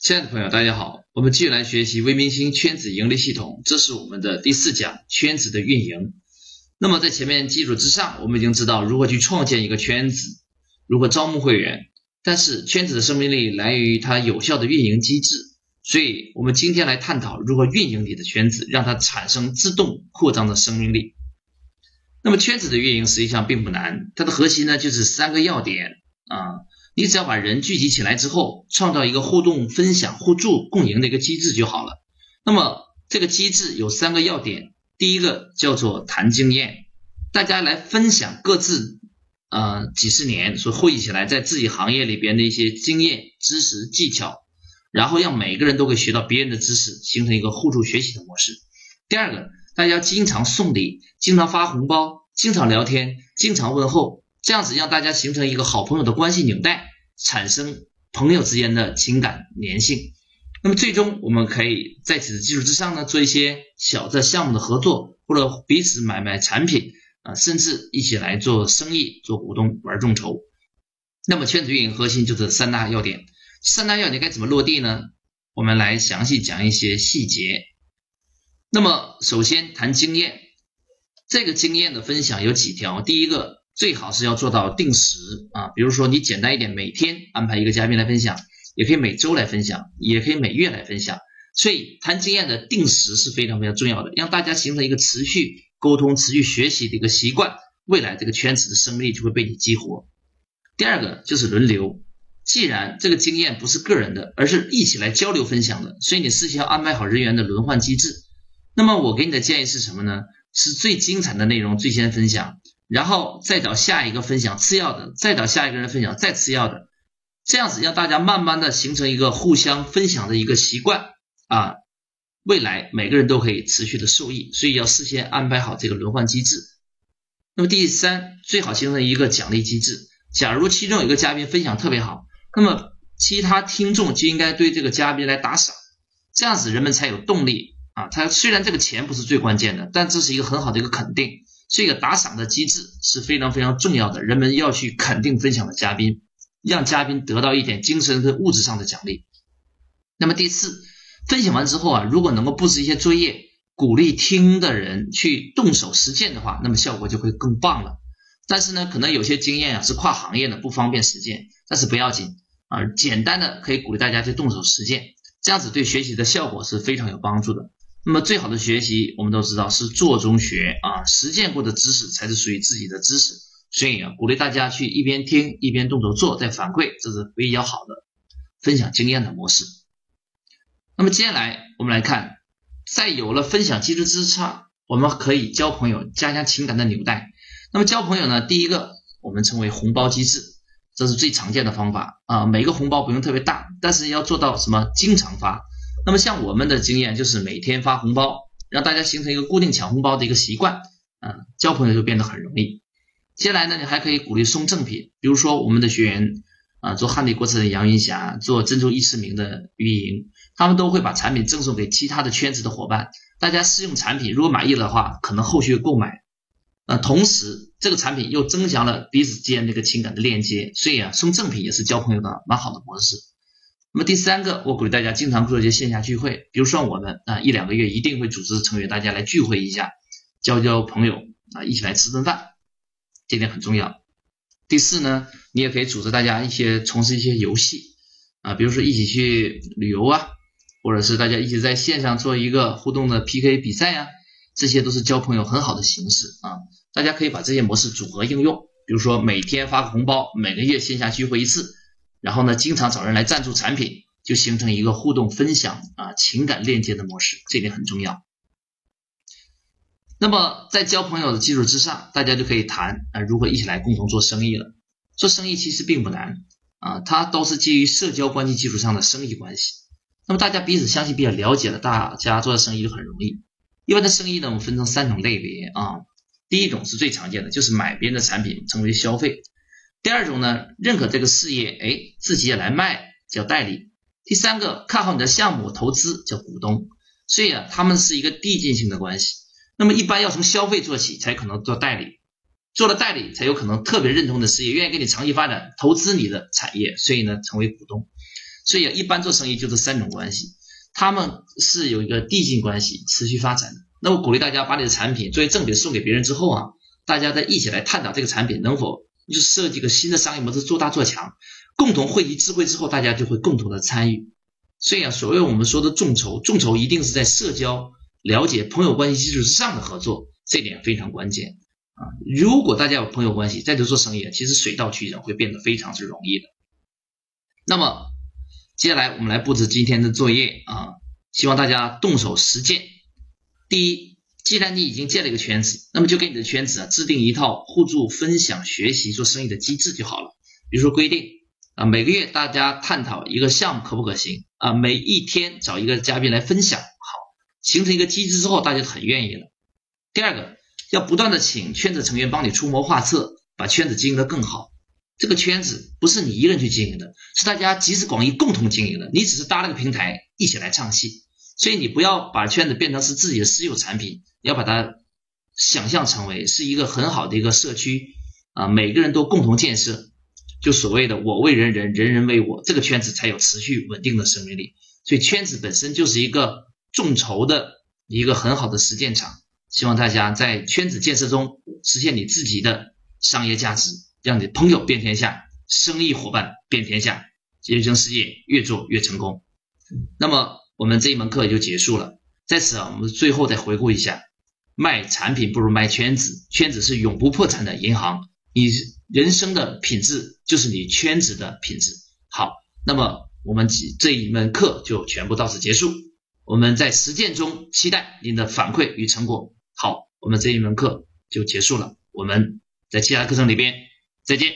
亲爱的朋友，大家好，我们继续来学习微明星圈子盈利系统，这是我们的第四讲圈子的运营。那么在前面基础之上，我们已经知道如何去创建一个圈子，如何招募会员。但是圈子的生命力来源于它有效的运营机制，所以我们今天来探讨如何运营你的圈子，让它产生自动扩张的生命力。那么圈子的运营实际上并不难，它的核心呢就是三个要点啊。你只要把人聚集起来之后，创造一个互动、分享、互助、共赢的一个机制就好了。那么这个机制有三个要点，第一个叫做谈经验，大家来分享各自呃几十年所汇集起来在自己行业里边的一些经验、知识、技巧，然后让每个人都可以学到别人的知识，形成一个互助学习的模式。第二个，大家经常送礼，经常发红包，经常聊天，经常问候。这样子让大家形成一个好朋友的关系纽带，产生朋友之间的情感粘性。那么最终我们可以在此基础之上呢，做一些小的项目的合作，或者彼此买卖产品啊，甚至一起来做生意、做股东、玩众筹。那么圈子运营核心就是三大要点，三大要点该怎么落地呢？我们来详细讲一些细节。那么首先谈经验，这个经验的分享有几条，第一个。最好是要做到定时啊，比如说你简单一点，每天安排一个嘉宾来分享，也可以每周来分享，也可以每月来分享。所以谈经验的定时是非常非常重要的，让大家形成一个持续沟通、持续学习的一个习惯，未来这个圈子的生命力就会被你激活。第二个就是轮流，既然这个经验不是个人的，而是一起来交流分享的，所以你事先要安排好人员的轮换机制。那么我给你的建议是什么呢？是最精彩的内容最先分享。然后再找下一个分享次要的，再找下一个人分享再次要的，这样子让大家慢慢的形成一个互相分享的一个习惯啊，未来每个人都可以持续的受益，所以要事先安排好这个轮换机制。那么第三，最好形成一个奖励机制。假如其中有一个嘉宾分享特别好，那么其他听众就应该对这个嘉宾来打赏，这样子人们才有动力啊。他虽然这个钱不是最关键的，但这是一个很好的一个肯定。这个打赏的机制是非常非常重要的，人们要去肯定分享的嘉宾，让嘉宾得到一点精神和物质上的奖励。那么第四，分享完之后啊，如果能够布置一些作业，鼓励听的人去动手实践的话，那么效果就会更棒了。但是呢，可能有些经验啊是跨行业的，不方便实践，但是不要紧啊，简单的可以鼓励大家去动手实践，这样子对学习的效果是非常有帮助的。那么最好的学习，我们都知道是做中学啊，实践过的知识才是属于自己的知识。所以啊，鼓励大家去一边听一边动手做，再反馈，这是比较好的分享经验的模式。那么接下来我们来看，在有了分享机制之上，我们可以交朋友，加强情感的纽带。那么交朋友呢，第一个我们称为红包机制，这是最常见的方法啊。每个红包不用特别大，但是要做到什么？经常发。那么像我们的经验就是每天发红包，让大家形成一个固定抢红包的一个习惯，啊，交朋友就变得很容易。接下来呢，你还可以鼓励送赠品，比如说我们的学员啊，做汉帝国策的杨云霞，做珍珠一次名的于莹，他们都会把产品赠送给其他的圈子的伙伴，大家试用产品，如果满意的话，可能后续购买。呃，同时这个产品又增强了彼此间这个情感的链接，所以啊，送赠品也是交朋友的蛮好的模式。那么第三个，我鼓励大家经常做一些线下聚会，比如说我们啊一两个月一定会组织成员大家来聚会一下，交交朋友啊，一起来吃顿饭，这点很重要。第四呢，你也可以组织大家一些从事一些游戏啊，比如说一起去旅游啊，或者是大家一起在线上做一个互动的 PK 比赛呀，这些都是交朋友很好的形式啊。大家可以把这些模式组合应用，比如说每天发个红包，每个月线下聚会一次。然后呢，经常找人来赞助产品，就形成一个互动分享啊情感链接的模式，这点很重要。那么在交朋友的基础之上，大家就可以谈啊如何一起来共同做生意了。做生意其实并不难啊，它都是基于社交关系基础上的生意关系。那么大家彼此相信比较了解了，大家做的生意就很容易。一般的生意呢，我们分成三种类别啊。第一种是最常见的，就是买别人的产品成为消费。第二种呢，认可这个事业，哎，自己也来卖，叫代理。第三个，看好你的项目，投资叫股东。所以啊，他们是一个递进性的关系。那么一般要从消费做起，才可能做代理。做了代理，才有可能特别认同的事业，愿意跟你长期发展，投资你的产业，所以呢，成为股东。所以一般做生意就这三种关系，他们是有一个递进关系，持续发展的。那我鼓励大家把你的产品作为赠品送给别人之后啊，大家再一起来探讨这个产品能否就设计个新的商业模式，做大做强，共同汇集智慧之后，大家就会共同的参与。所以啊，所谓我们说的众筹，众筹一定是在社交、了解、朋友关系基础之上的合作，这点非常关键啊。如果大家有朋友关系，在这做生意，其实水到渠成会变得非常之容易的。那么接下来我们来布置今天的作业啊，希望大家动手实践。第一，既然你已经建了一个圈子，那么就给你的圈子啊制定一套互助、分享、学习、做生意的机制就好了。比如说规定啊，每个月大家探讨一个项目可不可行啊，每一天找一个嘉宾来分享，好，形成一个机制之后，大家很愿意了。第二个，要不断的请圈子成员帮你出谋划策，把圈子经营的更好。这个圈子不是你一个人去经营的，是大家集思广益共同经营的，你只是搭了个平台一起来唱戏。所以你不要把圈子变成是自己的私有产品，要把它想象成为是一个很好的一个社区啊，每个人都共同建设，就所谓的我为人人，人人为我，这个圈子才有持续稳定的生命力。所以圈子本身就是一个众筹的一个很好的实践场。希望大家在圈子建设中实现你自己的商业价值，让你朋友遍天下，生意伙伴遍天下，人生事业越做越成功。那么。我们这一门课也就结束了。在此啊，我们最后再回顾一下：卖产品不如卖圈子，圈子是永不破产的银行。你人生的品质就是你圈子的品质。好，那么我们这一门课就全部到此结束。我们在实践中期待您的反馈与成果。好，我们这一门课就结束了。我们在其他课程里边再见。